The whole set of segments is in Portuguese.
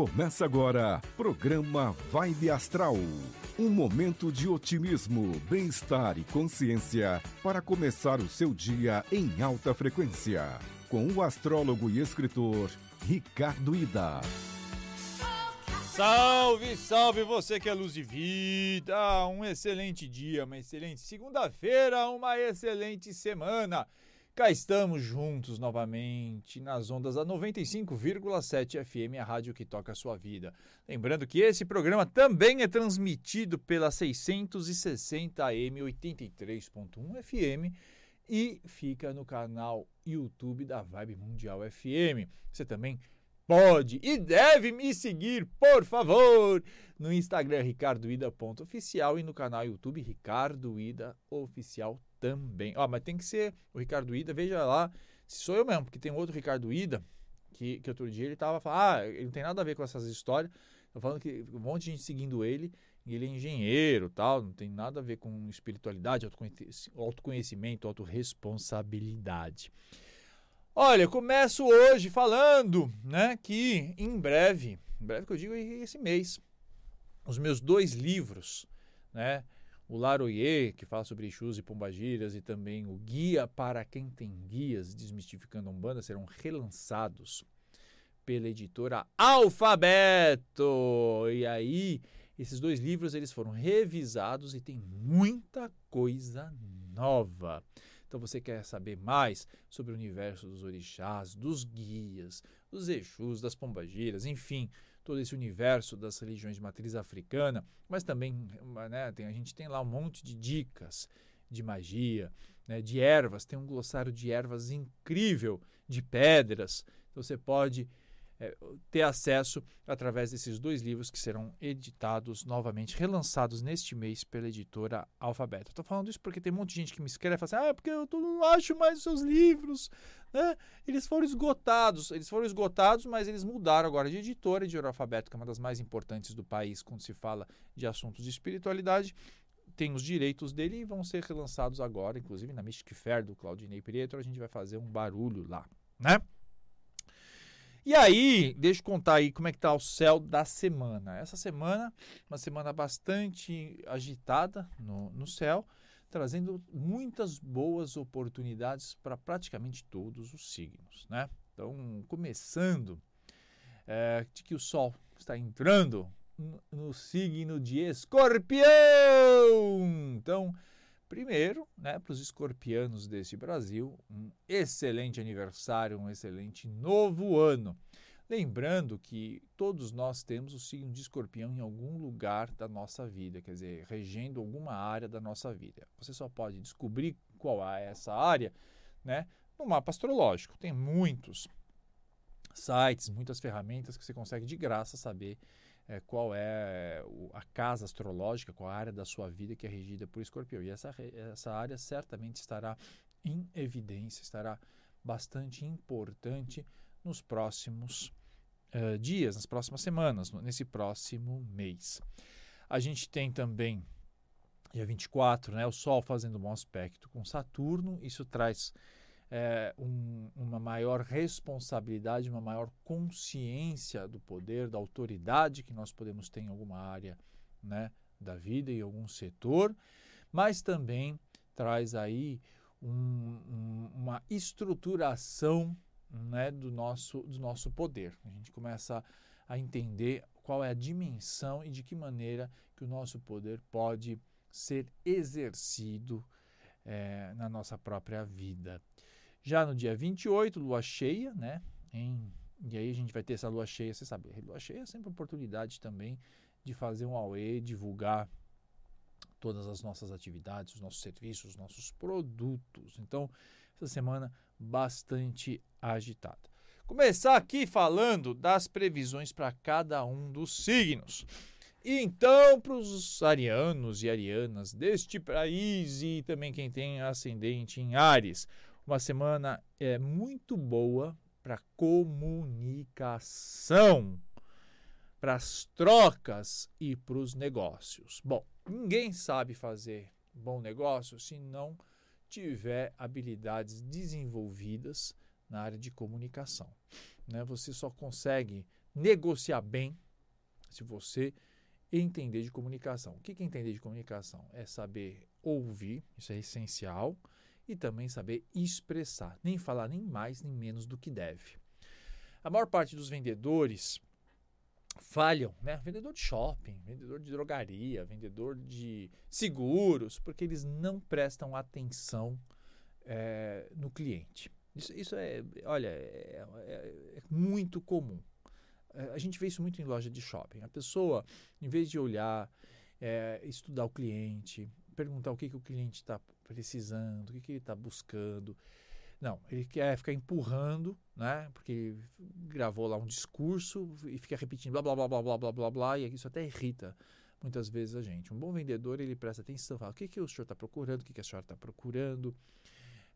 Começa agora, programa Vibe Astral. Um momento de otimismo, bem-estar e consciência para começar o seu dia em alta frequência. Com o astrólogo e escritor Ricardo Ida. Salve, salve você que é luz de vida! Um excelente dia, uma excelente segunda-feira, uma excelente semana. Cá estamos juntos novamente nas ondas da 95,7 FM, a rádio que toca a sua vida. Lembrando que esse programa também é transmitido pela 660 AM 83.1 FM e fica no canal YouTube da Vibe Mundial FM. Você também pode e deve me seguir, por favor, no Instagram ricardoida.oficial e no canal YouTube Ricardo Ida Oficial também. Ó, mas tem que ser o Ricardo Ida, veja lá se sou eu mesmo, porque tem outro Ricardo Ida que, que outro dia ele tava falando, ah, ele não tem nada a ver com essas histórias. Tô falando que um monte de gente seguindo ele, e ele é engenheiro, tal, não tem nada a ver com espiritualidade, autoconhecimento, autorresponsabilidade. Olha, eu começo hoje falando, né, que em breve, em breve que eu digo esse mês, os meus dois livros, né, o Laroyer, que fala sobre Exus e Pombagiras, e também o Guia para quem tem guias, desmistificando a Umbanda, serão relançados pela editora Alfabeto. E aí, esses dois livros eles foram revisados e tem muita coisa nova. Então você quer saber mais sobre o universo dos orixás, dos guias, dos Exus, das pombagiras, enfim, todo esse universo das religiões de matriz africana, mas também né, tem, a gente tem lá um monte de dicas de magia, né, de ervas, tem um glossário de ervas incrível, de pedras. Então você pode é, ter acesso através desses dois livros que serão editados novamente, relançados neste mês pela editora Alfabeto. Estou falando isso porque tem um monte de gente que me escreve e fala assim: ah, é porque eu não acho mais os seus livros. Né? Eles foram esgotados, eles foram esgotados, mas eles mudaram agora de editora, editora Alfabeto, que é uma das mais importantes do país quando se fala de assuntos de espiritualidade tem os direitos dele e vão ser relançados agora, inclusive na Mystic Fair do Claudinei Prieto, a gente vai fazer um barulho lá, né? E aí, deixa eu contar aí como é que tá o céu da semana. Essa semana, uma semana bastante agitada no, no céu, trazendo muitas boas oportunidades para praticamente todos os signos, né? Então, começando é, de que o Sol está entrando no, no signo de Escorpião. Então, Primeiro, né, para os escorpianos deste Brasil, um excelente aniversário, um excelente novo ano. Lembrando que todos nós temos o signo de escorpião em algum lugar da nossa vida, quer dizer, regendo alguma área da nossa vida. Você só pode descobrir qual é essa área né, no mapa astrológico. Tem muitos sites, muitas ferramentas que você consegue de graça saber é, qual é a casa astrológica, qual a área da sua vida que é regida por escorpião. E essa, essa área certamente estará em evidência, estará bastante importante nos próximos uh, dias, nas próximas semanas, nesse próximo mês. A gente tem também, dia 24, né, o Sol fazendo um bom aspecto com Saturno, isso traz é, um, uma maior responsabilidade, uma maior consciência do poder, da autoridade que nós podemos ter em alguma área né, da vida, em algum setor, mas também traz aí um, um, uma estruturação né, do, nosso, do nosso poder. A gente começa a entender qual é a dimensão e de que maneira que o nosso poder pode ser exercido é, na nossa própria vida. Já no dia 28, lua cheia, né? Em, e aí a gente vai ter essa lua cheia, você sabe, lua cheia é sempre oportunidade também de fazer um AUE, divulgar todas as nossas atividades, os nossos serviços, os nossos produtos. Então, essa semana bastante agitada. Começar aqui falando das previsões para cada um dos signos. E então, para os arianos e arianas deste país e também quem tem ascendente em Ares, uma semana é muito boa para comunicação, para as trocas e para os negócios. Bom, ninguém sabe fazer bom negócio se não tiver habilidades desenvolvidas na área de comunicação. Né? Você só consegue negociar bem se você entender de comunicação. O que é entender de comunicação? É saber ouvir, isso é essencial, e também saber expressar, nem falar nem mais nem menos do que deve. A maior parte dos vendedores falham, né? Vendedor de shopping, vendedor de drogaria, vendedor de seguros, porque eles não prestam atenção é, no cliente. Isso, isso é, olha, é, é, é muito comum. É, a gente vê isso muito em loja de shopping. A pessoa, em vez de olhar, é, estudar o cliente, perguntar o que, que o cliente está precisando, o que, que ele está buscando, não, ele quer ficar empurrando, né? Porque gravou lá um discurso e fica repetindo blá blá blá blá blá blá blá blá e isso até irrita muitas vezes a gente. Um bom vendedor ele presta atenção, fala o que que o senhor está procurando, o que que a senhora está procurando,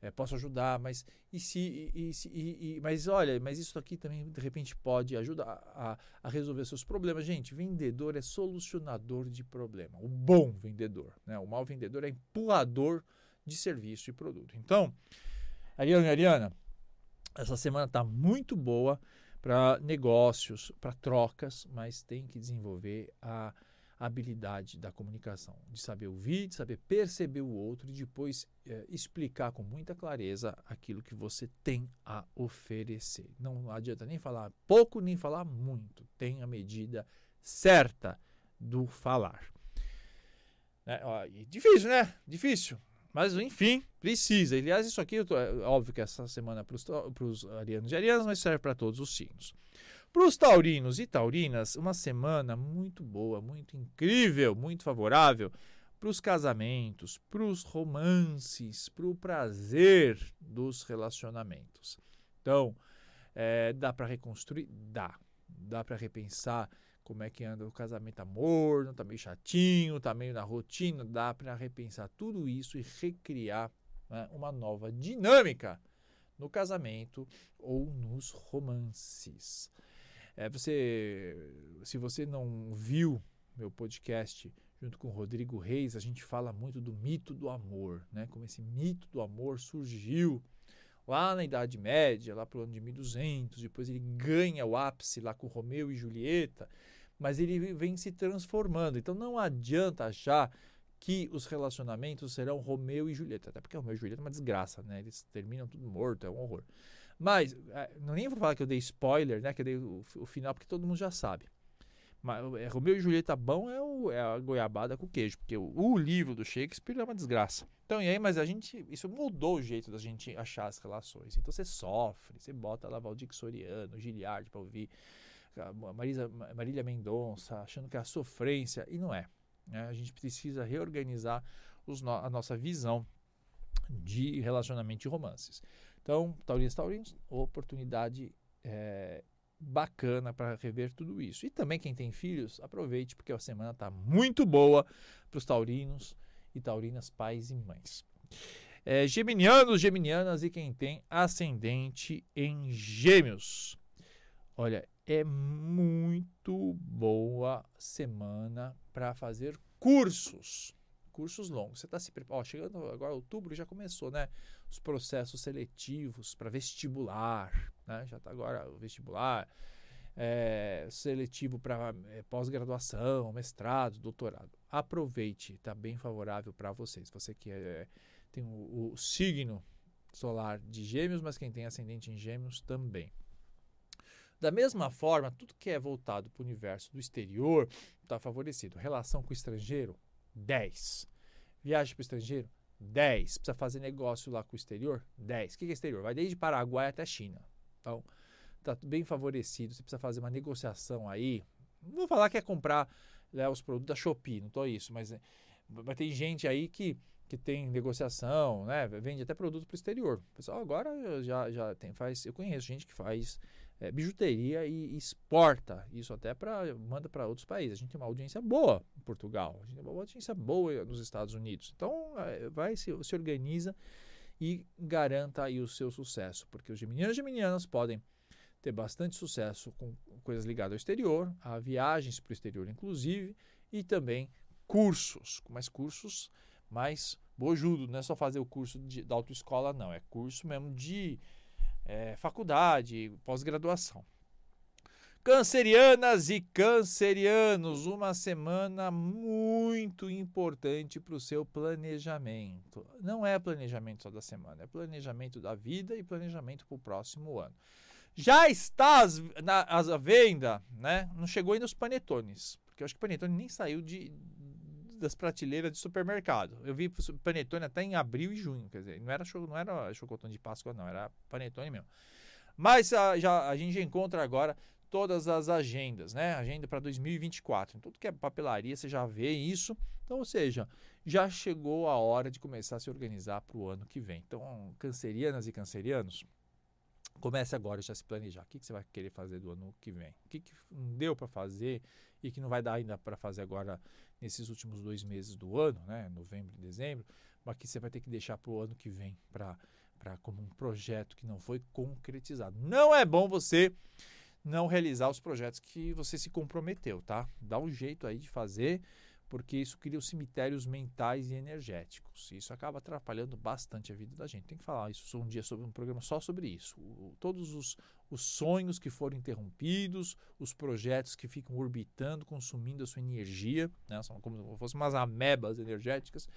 é, posso ajudar, mas e se, e, e, e, mas olha, mas isso aqui também de repente pode ajudar a, a, resolver seus problemas. Gente, vendedor é solucionador de problema. O bom vendedor, né? O mau vendedor é empurrador de serviço e produto. Então Ariana Ariana, essa semana está muito boa para negócios, para trocas, mas tem que desenvolver a habilidade da comunicação, de saber ouvir, de saber perceber o outro e depois é, explicar com muita clareza aquilo que você tem a oferecer. Não adianta nem falar pouco nem falar muito, tem a medida certa do falar. É, ó, difícil, né? Difícil. Mas, enfim, precisa. Aliás, isso aqui, tô, é óbvio que essa semana é para os arianos e arianas, mas serve para todos os signos. Para os taurinos e taurinas, uma semana muito boa, muito incrível, muito favorável para os casamentos, para os romances, para o prazer dos relacionamentos. Então, é, dá para reconstruir? Dá. Dá para repensar como é que anda o casamento tá morno, tá meio chatinho, tá meio na rotina, dá para repensar tudo isso e recriar né, uma nova dinâmica no casamento ou nos romances. É, você, se você não viu meu podcast junto com o Rodrigo Reis, a gente fala muito do mito do amor, né? Como esse mito do amor surgiu lá na Idade Média, lá para o ano de 1200, depois ele ganha o ápice lá com Romeu e Julieta, mas ele vem se transformando. Então não adianta achar que os relacionamentos serão Romeu e Julieta, até porque Romeu e Julieta é uma desgraça, né? Eles terminam tudo morto, é um horror. Mas, é, não nem vou falar que eu dei spoiler, né? Que eu dei o, o final, porque todo mundo já sabe. Mas é, Romeu e Julieta bom é, o, é, a goiabada com queijo, porque o, o, livro do Shakespeare é uma desgraça. Então, e aí, mas a gente, isso mudou o jeito da gente achar as relações. Então você sofre, você bota lá Valdir Soriano, Giliard para ouvir Marisa, Marília Mendonça, achando que é a sofrência, e não é. Né? A gente precisa reorganizar os a nossa visão de relacionamento e romances. Então, Taurinos Taurinos, oportunidade é, bacana para rever tudo isso. E também quem tem filhos, aproveite, porque a semana está muito boa para os taurinos e taurinas, pais e mães. É, geminianos, geminianas e quem tem ascendente em gêmeos. Olha, é muito boa semana para fazer cursos. Cursos longos. Você está se preparando. Chegando agora outubro já começou, né? Os processos seletivos para vestibular. Né? Já está agora o vestibular. É, seletivo para é, pós-graduação, mestrado, doutorado. Aproveite, está bem favorável para vocês. Você que é, tem o, o signo solar de Gêmeos, mas quem tem ascendente em Gêmeos também. Da mesma forma, tudo que é voltado para o universo do exterior está favorecido. Relação com o estrangeiro, 10. Viagem para o estrangeiro, 10. Precisa fazer negócio lá com o exterior, 10. O que é exterior? Vai desde Paraguai até China. Então, está bem favorecido. Você precisa fazer uma negociação aí. Não vou falar que é comprar né, os produtos da Shopee, não estou isso, mas, mas tem gente aí que que tem negociação, né? Vende até produto para o exterior. Pessoal agora já, já tem, faz. Eu conheço gente que faz é, bijuteria e exporta isso até para manda para outros países. A gente tem uma audiência boa em Portugal, a gente tem uma audiência boa nos Estados Unidos. Então, é, vai se, se organiza e garanta aí o seu sucesso, porque os geminianos e geminianas podem ter bastante sucesso com coisas ligadas ao exterior, a viagens para o exterior, inclusive, e também cursos, mais cursos mais bojudo, não é só fazer o curso de, da autoescola, não, é curso mesmo de é, faculdade, pós-graduação. Cancerianas e cancerianos, uma semana muito importante para o seu planejamento. Não é planejamento só da semana, é planejamento da vida e planejamento para o próximo ano. Já está as, na, as, a venda, né? Não chegou ainda os panetones, porque eu acho que o panetone nem saiu de, das prateleiras de supermercado. Eu vi panetone até em abril e junho, quer dizer, não era, não era chocotone de Páscoa, não, era panetone mesmo. Mas a, já, a gente já encontra agora todas as agendas, né? Agenda para 2024. Tudo que é papelaria, você já vê isso. Então, ou seja, já chegou a hora de começar a se organizar para o ano que vem. Então, cancerianas e cancerianos, comece agora já se planejar. O que, que você vai querer fazer do ano que vem? O que, que deu para fazer e que não vai dar ainda para fazer agora nesses últimos dois meses do ano, né? Novembro e dezembro, mas que você vai ter que deixar para o ano que vem, para como um projeto que não foi concretizado. Não é bom você não realizar os projetos que você se comprometeu, tá? Dá um jeito aí de fazer, porque isso cria os cemitérios mentais e energéticos. Isso acaba atrapalhando bastante a vida da gente. Tem que falar isso um dia sobre um programa só sobre isso. O, todos os, os sonhos que foram interrompidos, os projetos que ficam orbitando, consumindo a sua energia, né? são como se fossem umas amebas energéticas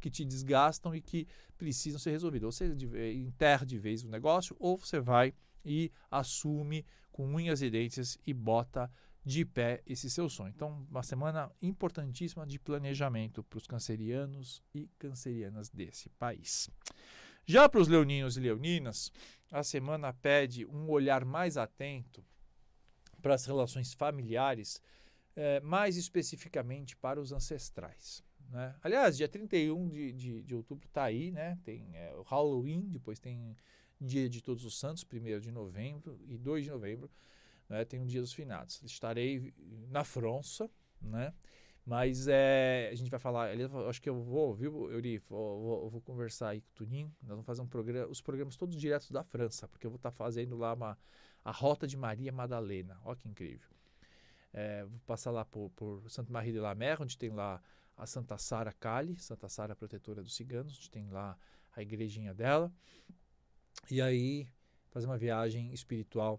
que te desgastam e que precisam ser resolvidos. Ou você enterra de vez o negócio, ou você vai e assume com unhas e dentes e bota de pé esse seu sonho. Então, uma semana importantíssima de planejamento para os cancerianos e cancerianas desse país. Já para os leoninos e leoninas, a semana pede um olhar mais atento para as relações familiares, eh, mais especificamente para os ancestrais. Né? Aliás, dia 31 de, de, de outubro está aí, né? tem é, o Halloween, depois tem dia de Todos os Santos, 1 de novembro e 2 de novembro, né, tem o Dia dos Finados. Estarei na França, né? Mas é, a gente vai falar, acho que eu vou, viu, Euri, vou, vou, vou, conversar aí com o Tuninho, nós vamos fazer um programa, os programas todos diretos da França, porque eu vou estar tá fazendo lá uma, a Rota de Maria Madalena, olha que incrível. É, vou passar lá por, por Santa Maria de la Mer, onde tem lá a Santa Sara Cali, Santa Sara Protetora dos Ciganos, onde tem lá a igrejinha dela. E aí fazer uma viagem espiritual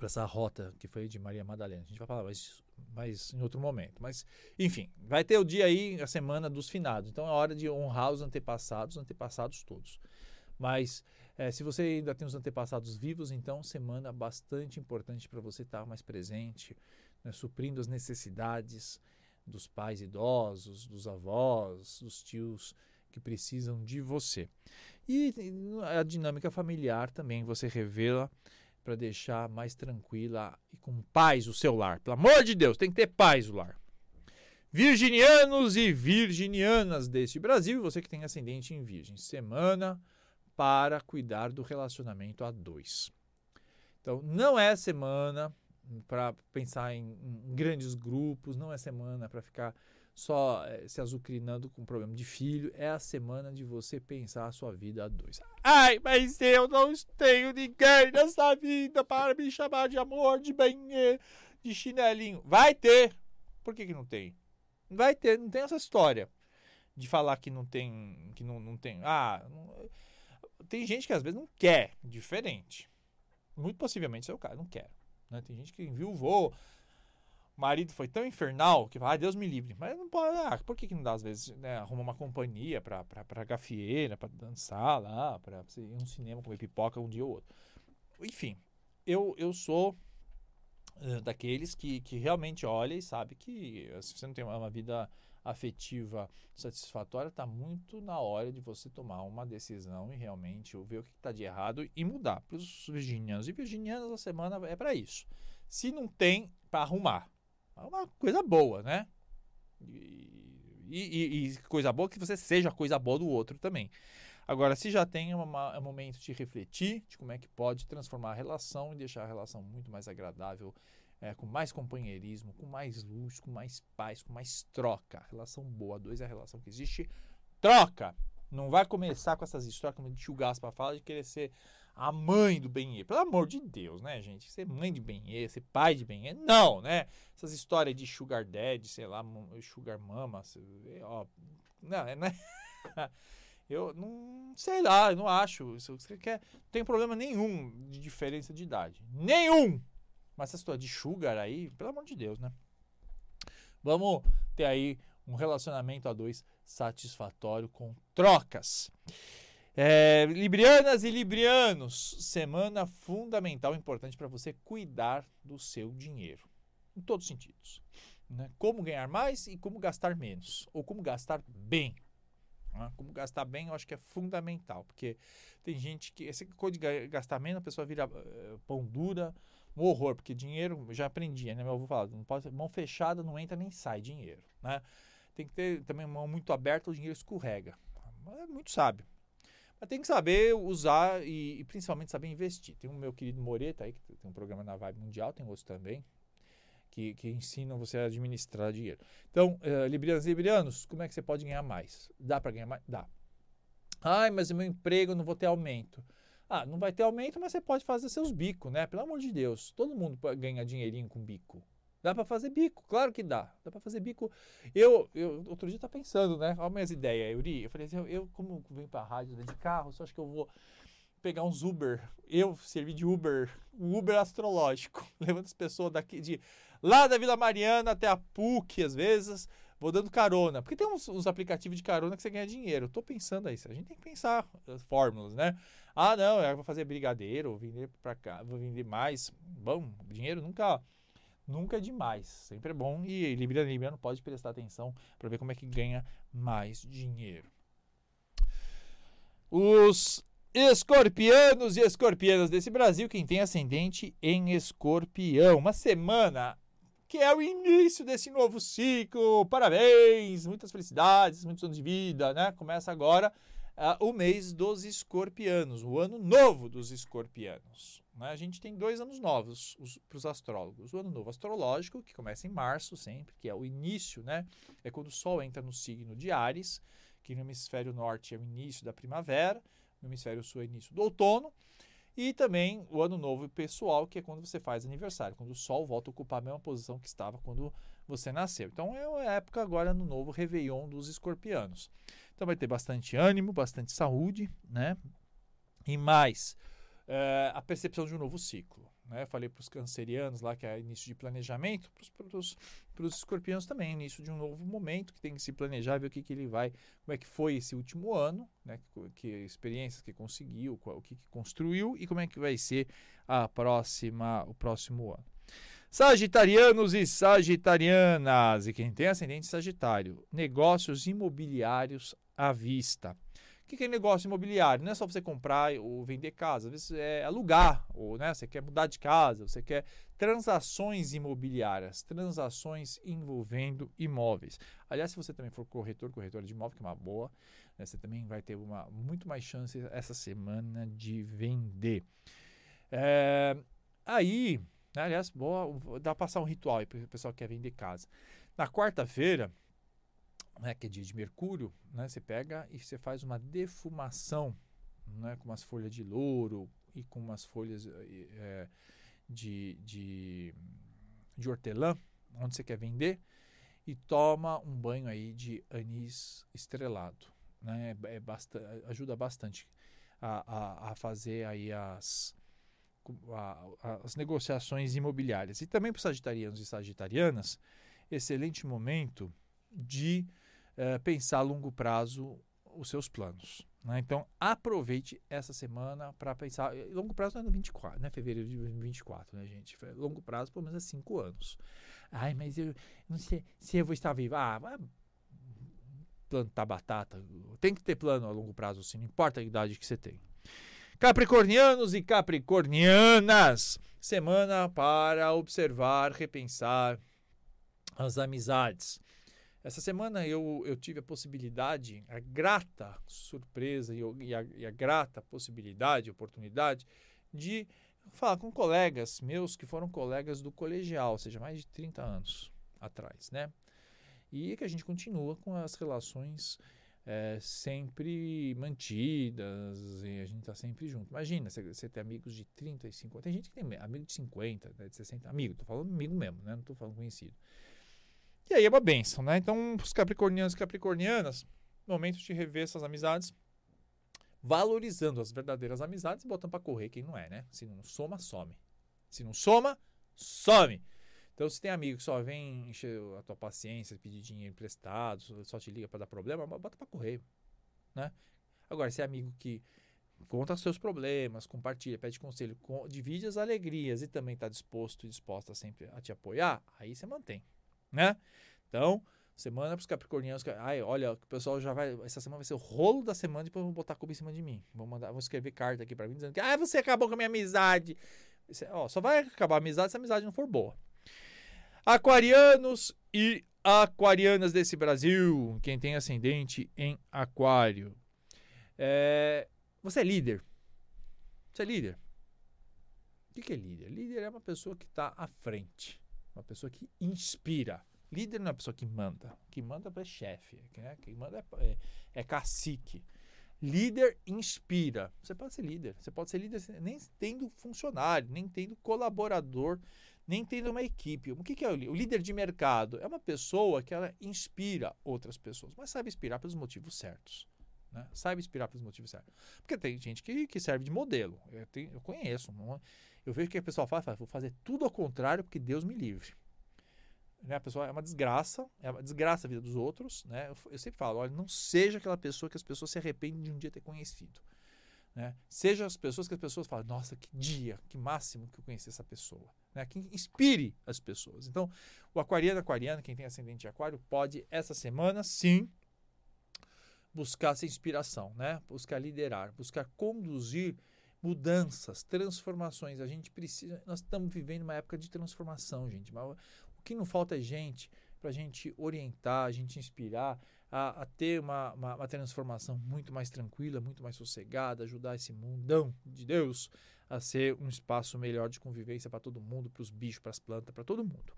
para essa rota que foi de Maria Madalena. A gente vai falar mais, mais em outro momento. Mas, enfim, vai ter o dia aí, a semana dos finados. Então é hora de honrar os antepassados, os antepassados todos. Mas é, se você ainda tem os antepassados vivos, então semana bastante importante para você estar mais presente, né, suprindo as necessidades dos pais idosos, dos avós, dos tios que precisam de você. E a dinâmica familiar também você revela para deixar mais tranquila e com paz o seu lar. Pelo amor de Deus, tem que ter paz o lar. Virginianos e virginianas deste Brasil, você que tem ascendente em Virgem, semana para cuidar do relacionamento a dois. Então, não é semana para pensar em, em, grandes grupos, não é semana para ficar só é, se azucrinando com problema de filho, é a semana de você pensar a sua vida a dois. Ai, mas eu não tenho ninguém nessa vida para me chamar de amor, de bem, de chinelinho. Vai ter. Por que, que não tem? Vai ter, não tem essa história de falar que não tem, que não, não tem. Ah, não, tem gente que às vezes não quer, diferente. Muito possivelmente o cara, não quer. Né? Tem gente que voo marido foi tão infernal que ah, Deus me livre. Mas não pode, ah, por que, que não dá às vezes, né, arruma uma companhia pra, pra, pra gafieira, pra dançar lá, pra ir um cinema, comer pipoca um dia ou outro. Enfim, eu, eu sou uh, daqueles que, que realmente olha e sabe que eh, se você não tem uma vida afetiva satisfatória, está muito na hora de você tomar uma decisão e realmente ver o que está de errado e mudar. Para os virginianos e virginianas, a semana é para isso. Se não tem, para arrumar. É uma coisa boa, né? E, e, e, coisa boa que você seja coisa boa do outro também. Agora, se já tem uma, um momento de refletir de como é que pode transformar a relação e deixar a relação muito mais agradável, é, com mais companheirismo, com mais luz, com mais paz, com mais troca. Relação boa, dois é a relação que existe. Troca! Não vai começar com essas histórias, como o tio Gaspa fala, de querer ser a mãe do Benê. Pelo amor de Deus, né, gente? Ser mãe de Benê, ser pai de Benê. Não, né? Essas histórias de sugar daddy, sei lá, sugar mama, ó, não, é, né? Eu não sei lá, eu não acho. Se você quer, não tem problema nenhum de diferença de idade. Nenhum! Mas essa história de sugar aí, pelo amor de Deus, né? Vamos ter aí um relacionamento a dois satisfatório com trocas. É, librianas e librianos, semana fundamental, importante para você cuidar do seu dinheiro, em todos os sentidos. Né? Como ganhar mais e como gastar menos, ou como gastar bem. Né? Como gastar bem, eu acho que é fundamental, porque tem gente que, essa coisa de gastar menos, a pessoa vira uh, pão dura, um horror, porque dinheiro, já aprendi, né? Meu avô falava, não pode, mão fechada não entra nem sai dinheiro, né? Tem que ter também mão muito aberta, o dinheiro escorrega. É muito sábio. Mas tem que saber usar e, e, principalmente saber investir. Tem o meu querido Moreto aí, que tem um programa na Vibe Mundial, tem outros também, que, que ensinam você a administrar dinheiro. Então, uh, librianos e librianos, como é que você pode ganhar mais? Dá para ganhar mais? Dá. Ai, mas o meu emprego não vou ter aumento. Ah, não vai ter aumento, mas você pode fazer seus bicos, né? Pelo amor de Deus, todo mundo ganha dinheirinho com bico. Dá para fazer bico, claro que dá. Dá para fazer bico. Eu, eu outro dia tá pensando, né? Olha minhas ideias, Yuri. Eu falei assim, eu, eu como venho para rádio né, de carro, só acho que eu vou pegar uns Uber. Eu servir de Uber, um Uber astrológico, levando as pessoas daqui de lá da Vila Mariana até a PUC, às vezes, vou dando carona. Porque tem uns, uns aplicativos de carona que você ganha dinheiro. Eu tô pensando aí, a gente tem que pensar as fórmulas, né? Ah, não, eu vou fazer brigadeiro, vou vender para cá, vou vender mais. Bom, dinheiro nunca nunca é demais, sempre é bom e Libriano e Libriano pode prestar atenção para ver como é que ganha mais dinheiro. Os escorpianos e escorpianas desse Brasil, quem tem ascendente em escorpião. Uma semana que é o início desse novo ciclo. Parabéns, muitas felicidades, muitos anos de vida, né? Começa agora uh, o mês dos escorpianos, o ano novo dos escorpianos. Né? A gente tem dois anos novos para os astrólogos. O ano novo astrológico, que começa em março sempre, que é o início, né? É quando o Sol entra no signo de Ares, que no hemisfério norte é o início da primavera no hemisfério sul é início do outono. E também o ano novo pessoal, que é quando você faz aniversário, quando o Sol volta a ocupar a mesma posição que estava quando você nasceu. Então é a época agora no novo Réveillon dos escorpianos. Então vai ter bastante ânimo, bastante saúde, né? E mais, é, a percepção de um novo ciclo. Né? Falei para os cancerianos lá que é início de planejamento, para os escorpiões também, início de um novo momento que tem que se planejar, ver o que, que ele vai, como é que foi esse último ano, né? que, que experiências que conseguiu, qual, o que, que construiu e como é que vai ser a próxima, o próximo ano. Sagitarianos e Sagitarianas, e quem tem ascendente Sagitário, negócios imobiliários à vista que, que é negócio imobiliário? Não é só você comprar ou vender casa, às vezes é alugar, ou né, você quer mudar de casa, você quer transações imobiliárias, transações envolvendo imóveis. Aliás, se você também for corretor, corretora de imóvel, que é uma boa, né, você também vai ter uma, muito mais chance essa semana de vender. É, aí, né, aliás, boa, dá para passar um ritual para o pessoal que quer vender casa. Na quarta-feira, né, que é dia de Mercúrio, né, você pega e você faz uma defumação né, com umas folhas de louro e com umas folhas é, de, de, de hortelã, onde você quer vender, e toma um banho aí de anis estrelado. Né, é, é ajuda bastante a, a, a fazer aí as, a, as negociações imobiliárias. E também para os sagitarianos e sagitarianas, excelente momento de é, pensar a longo prazo os seus planos. Né? Então, aproveite essa semana para pensar. Longo prazo não é no 24, né? Fevereiro de 2024, né, gente? Longo prazo, pelo menos é 5 anos. Ai, mas eu não sei se eu vou estar vivo. Ah, vai plantar batata. Tem que ter plano a longo prazo, sim, não importa a idade que você tem. Capricornianos e Capricornianas, semana para observar, repensar as amizades. Essa semana eu, eu tive a possibilidade, a grata surpresa e, e, a, e a grata possibilidade, oportunidade de falar com colegas meus que foram colegas do colegial, ou seja, mais de 30 anos atrás, né? E que a gente continua com as relações é, sempre mantidas e a gente está sempre junto. Imagina, você, você tem amigos de 35, tem gente que tem amigo de 50, né, de 60, amigo, tô falando amigo mesmo, né? Não tô falando conhecido. E aí é uma benção, né? Então, os capricornianos e capricornianas, momento de rever essas amizades, valorizando as verdadeiras amizades e botando para correr quem não é, né? Se não soma, some. Se não soma, some. Então, se tem amigo que só vem encher a tua paciência, pedir dinheiro emprestado, só te liga para dar problema, bota para correr, né? Agora, se é amigo que conta seus problemas, compartilha, pede conselho, divide as alegrias e também está disposto e disposta sempre a te apoiar, aí você mantém, né? Então, semana para os capricornianos, ai, olha, o pessoal já vai, essa semana vai ser o rolo da semana, depois vão botar a culpa em cima de mim. Vão mandar, vão escrever carta aqui para mim dizendo que, ah, você acabou com a minha amizade. Você, ó, só vai acabar a amizade se a amizade não for boa. Aquarianos e aquarianas desse Brasil, quem tem ascendente em aquário. É, você é líder. Você é líder. O que é líder? Líder é uma pessoa que está à frente, uma pessoa que inspira. Líder não é uma pessoa que manda. Que manda é chefe. Né? Quem manda é, é, é, cacique. Líder inspira. Você pode ser líder. Você pode ser líder nem tendo funcionário, nem tendo colaborador, nem tendo uma equipe. O que, que é o líder? O líder de mercado é uma pessoa que ela inspira outras pessoas, mas sabe inspirar pelos motivos certos. Né? Sabe inspirar pelos motivos certos. Porque tem gente que, que serve de modelo. Eu, tenho, eu conheço. Não, eu vejo que a pessoa fala, vou fazer tudo ao contrário porque Deus me livre. Né? A pessoa é uma desgraça, é uma desgraça a vida dos outros. Né? Eu, eu, sempre falo, olha, não seja aquela pessoa que as pessoas se arrependem de um dia ter conhecido. Né? Seja as pessoas que as pessoas falam, nossa, que dia, que máximo que eu conheci essa pessoa. Né? Que inspire as pessoas. Então, o aquariano, aquariano, quem tem ascendente de aquário, pode essa semana, sim, buscar essa inspiração, né? buscar liderar, buscar conduzir mudanças, transformações. A gente precisa, nós estamos vivendo uma época de transformação, gente. Mas o que não falta é gente para a gente orientar, a gente inspirar a, a ter uma, uma, uma, transformação muito mais tranquila, muito mais sossegada, ajudar esse mundão de Deus a ser um espaço melhor de convivência para todo mundo, para os bichos, para as plantas, para todo mundo.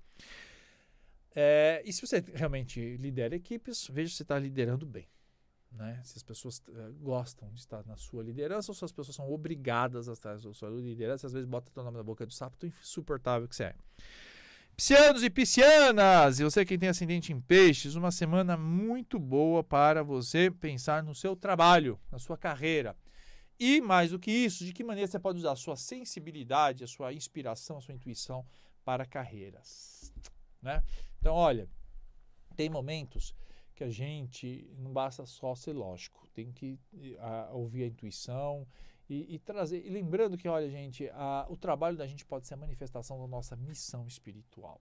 É, e se você realmente lidera equipes, veja se você está liderando bem. Né? Se as pessoas uh, gostam de estar na sua liderança ou se as pessoas são obrigadas a estar na sua liderança, às vezes bota o nome na boca do sapo, tão insuportável que você é. Piscianos e piscianas, e você que tem ascendente em peixes, uma semana muito boa para você pensar no seu trabalho, na sua carreira. E mais do que isso, de que maneira você pode usar a sua sensibilidade, a sua inspiração, a sua intuição para carreiras. Né? Então, olha, tem momentos que a gente não basta só ser lógico, tem que a, ouvir a intuição, e, e, trazer. E lembrando que, olha, gente, a, o trabalho da gente pode ser a manifestação da nossa missão espiritual.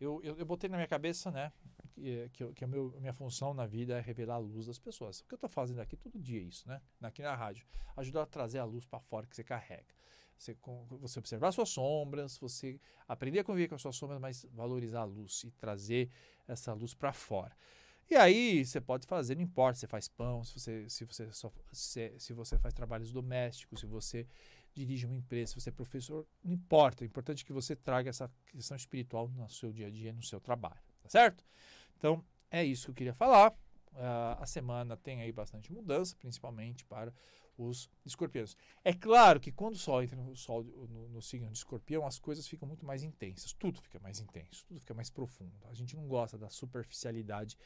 Eu, eu, eu botei na minha cabeça, né, que, que, que a meu, minha função na vida é revelar a luz das pessoas. O que eu estou fazendo aqui todo dia é isso, né? Aqui na rádio. Ajudar a trazer a luz para fora que você carrega. Você, você observar suas sombras, você aprender a conviver com as suas sombras, mas valorizar a luz e trazer essa luz para fora. E aí você pode fazer, não importa, você faz pão, se você, se você, só, se, se você faz trabalhos domésticos, se você dirige uma empresa, se você é professor, não importa. O importante é que você traga essa questão espiritual no seu dia a dia, no seu trabalho, tá certo? Então, é isso que eu queria falar. Uh, a semana tem aí bastante mudança, principalmente para os escorpiões. É claro que quando o Sol entra no, sol, no, no, signo de escorpião, as coisas ficam muito mais intensas, tudo fica mais intenso, tudo fica mais profundo. A gente não gosta da superficialidade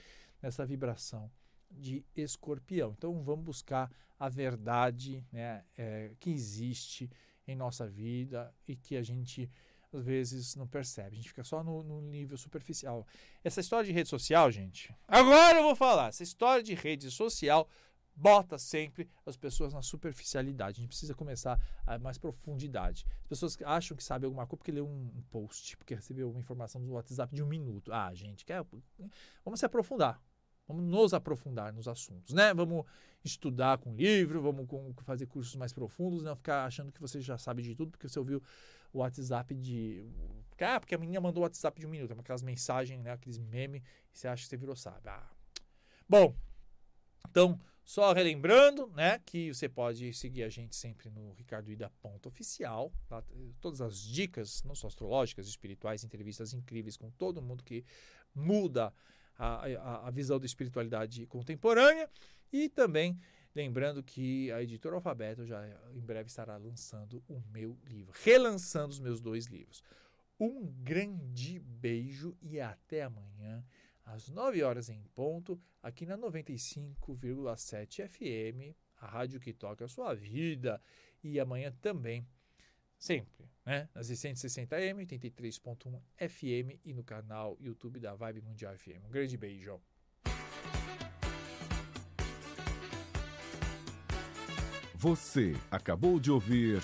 nessa vibração de escorpião. Então vamos buscar a verdade né, é, que existe em nossa vida e que a gente às vezes não percebe. A gente fica só no, no, nível superficial. Essa história de rede social, gente. Agora eu vou falar. Essa história de rede social bota sempre as pessoas na superficialidade. A gente precisa começar a mais profundidade. As pessoas acham que sabem alguma coisa porque leu um, post, porque recebeu uma informação do WhatsApp de um minuto. Ah, gente, quer, vamos se aprofundar. Vamos nos aprofundar nos assuntos, né? Vamos estudar com livro, vamos com, fazer cursos mais profundos, não ficar achando que você já sabe de tudo porque você ouviu o WhatsApp de. Ah, porque a menina mandou o WhatsApp de um minuto, aquelas mensagens, né? aqueles memes, e você acha que você virou sábio. Ah. Bom, então, só relembrando, né, que você pode seguir a gente sempre no Ricardo Ida ponto oficial, tá? todas as dicas, não só astrológicas, espirituais, entrevistas incríveis com todo mundo que muda a, a, a visão da espiritualidade contemporânea e também lembrando que a editora Alfabeto já em breve estará lançando o meu livro, relançando os meus dois livros. Um grande beijo e até amanhã às 9 horas em ponto, aqui na 95,7 FM, a rádio que toca a sua vida. E amanhã também sempre, né? Nas 660M, 83.1 FM e no canal YouTube da Vibe Mundial FM. Um grande beijo. Você acabou de ouvir